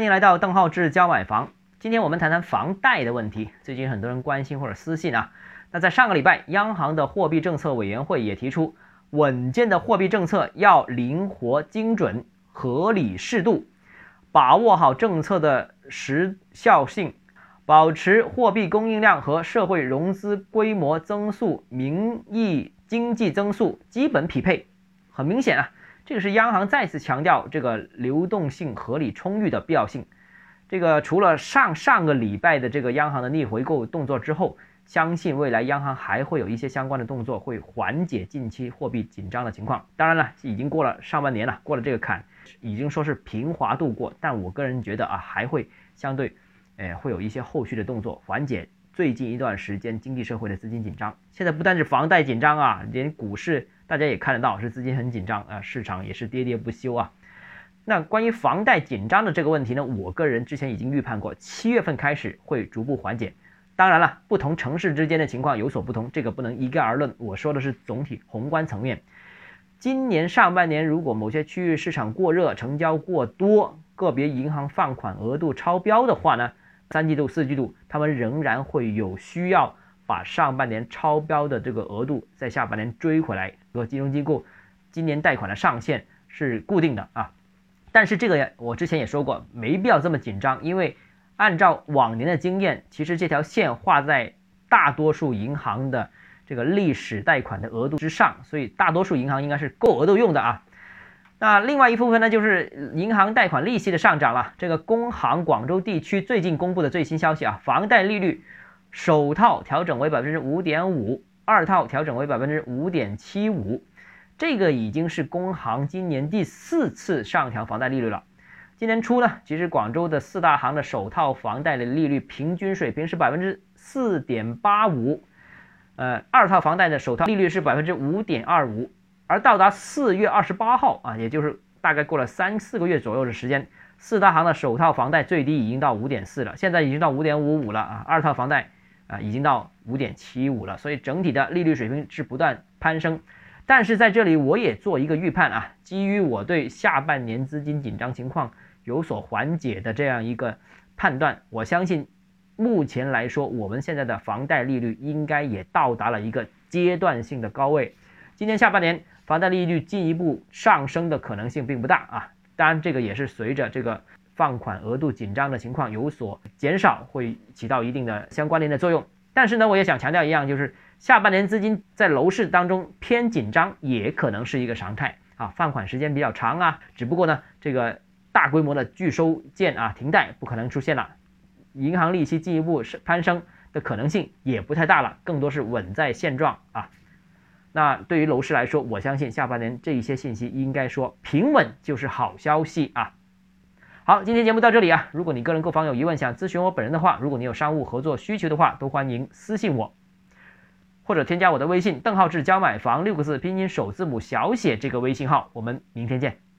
欢迎来到邓浩志教买房。今天我们谈谈房贷的问题。最近很多人关心或者私信啊。那在上个礼拜，央行的货币政策委员会也提出，稳健的货币政策要灵活、精准、合理、适度，把握好政策的时效性，保持货币供应量和社会融资规模增速、名义经济增速基本匹配。很明显啊。这个是央行再次强调这个流动性合理充裕的必要性。这个除了上上个礼拜的这个央行的逆回购动作之后，相信未来央行还会有一些相关的动作，会缓解近期货币紧张的情况。当然了，已经过了上半年了，过了这个坎，已经说是平滑度过。但我个人觉得啊，还会相对，呃，会有一些后续的动作，缓解最近一段时间经济社会的资金紧张。现在不单是房贷紧张啊，连股市。大家也看得到，是资金很紧张啊，市场也是跌跌不休啊。那关于房贷紧张的这个问题呢，我个人之前已经预判过，七月份开始会逐步缓解。当然了，不同城市之间的情况有所不同，这个不能一概而论。我说的是总体宏观层面。今年上半年，如果某些区域市场过热，成交过多，个别银行放款额度超标的话呢，三季度、四季度他们仍然会有需要。把上半年超标的这个额度在下半年追回来。和金融机构今年贷款的上限是固定的啊，但是这个我之前也说过，没必要这么紧张，因为按照往年的经验，其实这条线画在大多数银行的这个历史贷款的额度之上，所以大多数银行应该是够额度用的啊。那另外一部分呢，就是银行贷款利息的上涨了。这个工行广州地区最近公布的最新消息啊，房贷利率。首套调整为百分之五点五，二套调整为百分之五点七五，这个已经是工行今年第四次上调房贷利率了。今年初呢，其实广州的四大行的首套房贷的利率平均水平是百分之四点八五，呃，二套房贷的首套利率是百分之五点二五，而到达四月二十八号啊，也就是大概过了三四个月左右的时间，四大行的首套房贷最低已经到五点四了，现在已经到五点五五了啊，二套房贷。啊，已经到五点七五了，所以整体的利率水平是不断攀升。但是在这里我也做一个预判啊，基于我对下半年资金紧张情况有所缓解的这样一个判断，我相信目前来说，我们现在的房贷利率应该也到达了一个阶段性的高位。今年下半年房贷利率进一步上升的可能性并不大啊，当然这个也是随着这个。放款额度紧张的情况有所减少，会起到一定的相关联的作用。但是呢，我也想强调一样，就是下半年资金在楼市当中偏紧张，也可能是一个常态啊。放款时间比较长啊，只不过呢，这个大规模的拒收件啊、停贷不可能出现了，银行利息进一步攀升的可能性也不太大了，更多是稳在现状啊。那对于楼市来说，我相信下半年这一些信息应该说平稳就是好消息啊。好，今天节目到这里啊。如果你个人购房有疑问，想咨询我本人的话，如果你有商务合作需求的话，都欢迎私信我，或者添加我的微信“邓浩志教买房”六个字拼音首字母小写这个微信号。我们明天见。